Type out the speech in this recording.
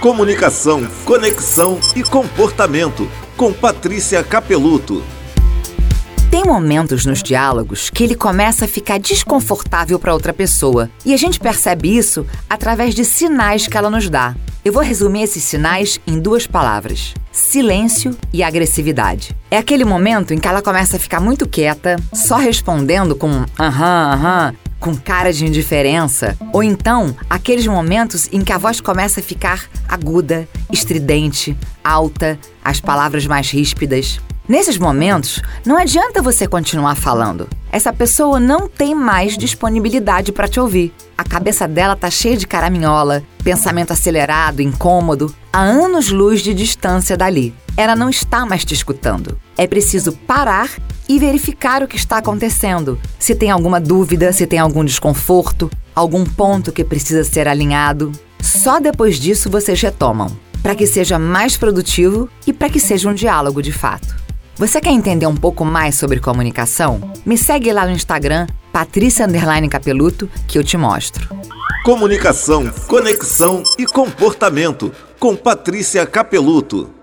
Comunicação, conexão e comportamento. Com Patrícia Capeluto. Tem momentos nos diálogos que ele começa a ficar desconfortável para outra pessoa. E a gente percebe isso através de sinais que ela nos dá. Eu vou resumir esses sinais em duas palavras: silêncio e agressividade. É aquele momento em que ela começa a ficar muito quieta, só respondendo com aham, aham, com cara de indiferença, ou então aqueles momentos em que a voz começa a ficar aguda, estridente, alta, as palavras mais ríspidas. Nesses momentos, não adianta você continuar falando. Essa pessoa não tem mais disponibilidade para te ouvir. A cabeça dela tá cheia de caraminhola, pensamento acelerado, incômodo, a anos-luz de distância dali. Ela não está mais te escutando. É preciso parar e verificar o que está acontecendo. Se tem alguma dúvida, se tem algum desconforto, algum ponto que precisa ser alinhado. Só depois disso vocês retomam, para que seja mais produtivo e para que seja um diálogo de fato. Você quer entender um pouco mais sobre comunicação? Me segue lá no Instagram, Patrícia Capeluto, que eu te mostro. Comunicação, conexão e comportamento com Patrícia Capeluto.